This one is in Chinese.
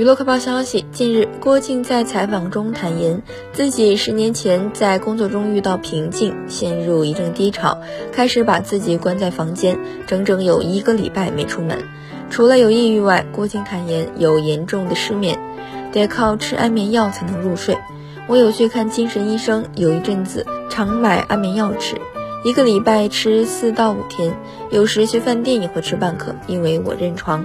娱乐快报消息，近日郭靖在采访中坦言，自己十年前在工作中遇到瓶颈，陷入一阵低潮，开始把自己关在房间，整整有一个礼拜没出门。除了有抑郁外，郭靖坦言有严重的失眠，得靠吃安眠药才能入睡。我有去看精神医生，有一阵子常买安眠药吃，一个礼拜吃四到五天，有时去饭店也会吃半颗，因为我认床。